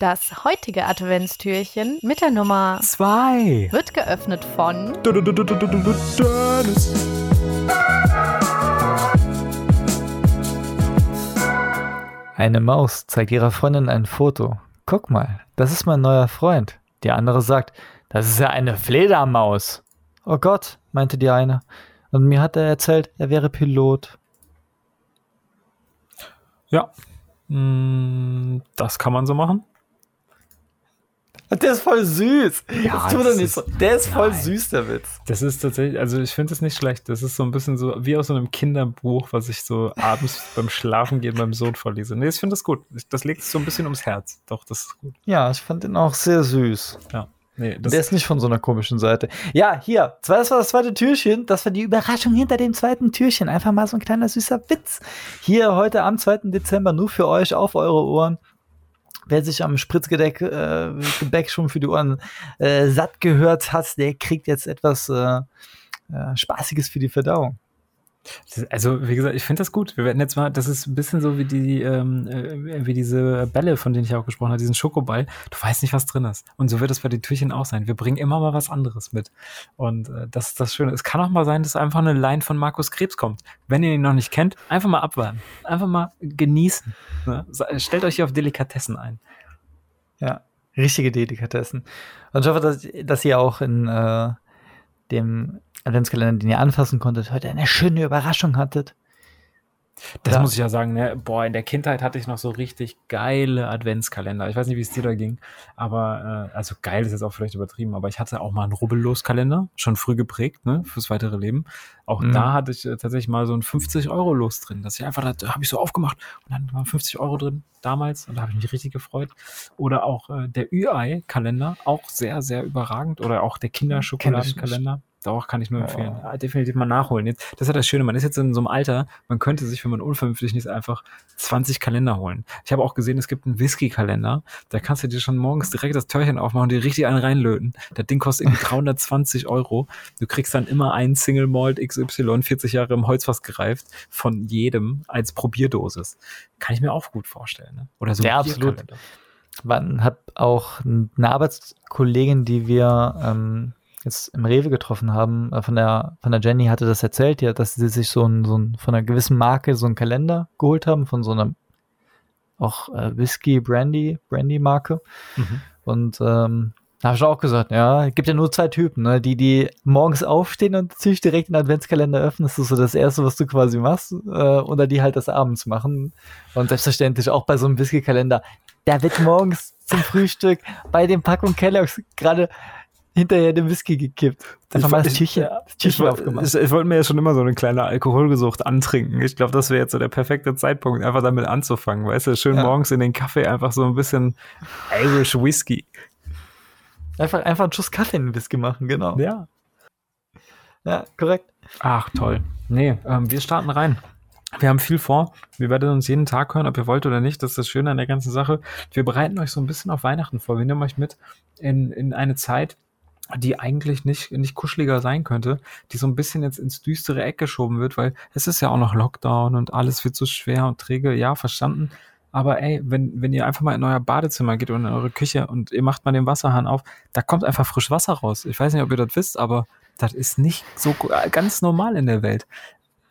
Das heutige Adventstürchen mit der Nummer Zwei. wird geöffnet von Dennis. Eine Maus zeigt ihrer Freundin ein Foto. Guck mal, das ist mein neuer Freund. Die andere sagt, das ist ja eine Fledermaus. Oh Gott, meinte die eine. Und mir hat er erzählt, er wäre Pilot. Ja, mm, das kann man so machen. Der ist voll süß. Ja, das tut das er nicht ist- so. Der ist voll Nein. süß, der Witz. Das ist tatsächlich, also ich finde es nicht schlecht. Das ist so ein bisschen so wie aus so einem Kinderbuch, was ich so abends beim Schlafen gehen meinem Sohn vorlese. Nee, ich finde das gut. Das legt es so ein bisschen ums Herz. Doch, das ist gut. Ja, ich fand ihn auch sehr süß. Ja. Nee, das, der ist nicht von so einer komischen Seite. Ja, hier, das war das zweite Türchen. Das war die Überraschung hinter dem zweiten Türchen. Einfach mal so ein kleiner süßer Witz. Hier heute am 2. Dezember nur für euch auf eure Ohren. Wer sich am Spritzgedeck äh, Gebäck schon für die Ohren äh, satt gehört hat, der kriegt jetzt etwas äh, äh, Spaßiges für die Verdauung. Also, wie gesagt, ich finde das gut. Wir werden jetzt mal, das ist ein bisschen so wie die, ähm, äh, wie diese Bälle, von denen ich auch gesprochen habe, diesen Schokoball. Du weißt nicht, was drin ist. Und so wird es bei den Türchen auch sein. Wir bringen immer mal was anderes mit. Und äh, das ist das Schöne. Es kann auch mal sein, dass einfach eine Line von Markus Krebs kommt. Wenn ihr ihn noch nicht kennt, einfach mal abwarten. Einfach mal genießen. Ne? Stellt euch hier auf Delikatessen ein. Ja, richtige Delikatessen. Und ich hoffe, dass, dass ihr auch in äh, dem Adventskalender, den ihr anfassen konntet, heute eine schöne Überraschung hattet. Das Ja. muss ich ja sagen, ne? boah, in der Kindheit hatte ich noch so richtig geile Adventskalender. Ich weiß nicht, wie es dir da ging, aber äh, also geil ist jetzt auch vielleicht übertrieben, aber ich hatte auch mal einen Rubbellos-Kalender, schon früh geprägt, ne, fürs weitere Leben. Auch Mhm. da hatte ich äh, tatsächlich mal so ein 50-Euro-Los drin. Das ich einfach, da, da habe ich so aufgemacht und dann waren 50 Euro drin damals und da habe ich mich richtig gefreut. Oder auch äh, der Ü-Ei-Kalender, auch sehr, sehr überragend. Oder auch der Kinderschokoladenkalender. Doch, kann ich nur empfehlen. Ja, definitiv mal nachholen. Jetzt, das ist ja das Schöne, man ist jetzt in so einem Alter, man könnte sich, wenn man unvernünftig ist, einfach 20 Kalender holen. Ich habe auch gesehen, es gibt einen Whisky-Kalender, da kannst du dir schon morgens direkt das Türchen aufmachen und dir richtig einen reinlöten. Das Ding kostet irgendwie 320 Euro. Du kriegst dann immer einen Single Malt XY, 40 Jahre im Holzfass gereift, von jedem als Probierdosis. Kann ich mir auch gut vorstellen. Ne? Oder so ein Ja, absolut. Man hat auch eine Arbeitskollegin, die wir ähm, jetzt im Rewe getroffen haben, äh, von der, von der Jenny hatte das erzählt, ja, dass sie sich so ein, so ein, von einer gewissen Marke so einen Kalender geholt haben, von so einer auch äh, Whisky, Brandy, Brandy-Marke. Mhm. Und ähm, da habe ich auch gesagt, ja, es gibt ja nur zwei Typen, ne? die, die morgens aufstehen und natürlich direkt den Adventskalender öffnen, das ist so das Erste, was du quasi machst, äh, oder die halt das abends machen. Und selbstverständlich auch bei so einem Whisky-Kalender, da wird morgens zum Frühstück bei dem Packung Kellogg's gerade hinterher den Whisky gekippt. Einfach mal das Ich- Türchen, das Türchen ich, aufgemacht. Ich, ich wollte mir ja schon immer so eine kleine Alkoholgesucht antrinken. Ich glaube, das wäre jetzt so der perfekte Zeitpunkt, einfach damit anzufangen. Weißt du, schön Ja. morgens in den Kaffee einfach so ein bisschen Irish Whisky. Einfach, einfach einen Schuss Kaffee in den Whisky machen, genau. Ja. Ja, korrekt. Ach, toll. Nee, ähm, wir starten rein. Wir haben viel vor. Wir werden uns jeden Tag hören, ob ihr wollt oder nicht. Das ist das Schöne an der ganzen Sache. Wir bereiten euch so ein bisschen auf Weihnachten vor. Wir nehmen euch mit in, in eine Zeit, die eigentlich nicht, nicht kuscheliger sein könnte, die so ein bisschen jetzt ins düstere Eck geschoben wird, weil es ist ja auch noch Lockdown und alles wird so schwer und träge. Ja, verstanden. Aber ey, wenn, wenn ihr einfach mal in euer Badezimmer geht und in eure Küche und ihr macht mal den Wasserhahn auf, da kommt einfach frisch Wasser raus. Ich weiß nicht, ob ihr das wisst, aber das ist nicht so äh, ganz normal in der Welt.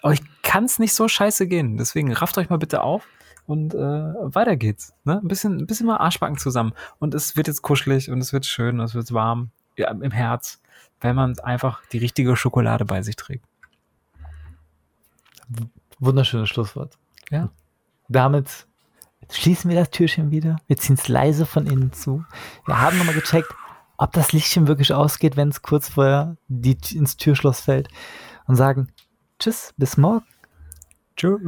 Euch kann es nicht so scheiße gehen. Deswegen rafft euch mal bitte auf und äh, weiter geht's. Ne? Ein, bisschen, ein bisschen mal Arschbacken zusammen. Und es wird jetzt kuschelig und es wird schön und es wird warm im Herz, wenn man einfach die richtige Schokolade bei sich trägt. Wunderschönes Schlusswort. Ja. Damit schließen wir das Türchen wieder. Wir ziehen es leise von innen zu. Wir haben nochmal gecheckt, ob das Lichtchen wirklich ausgeht, wenn es kurz vorher die, ins Türschloss fällt. Und sagen Tschüss, bis morgen. Tschüss.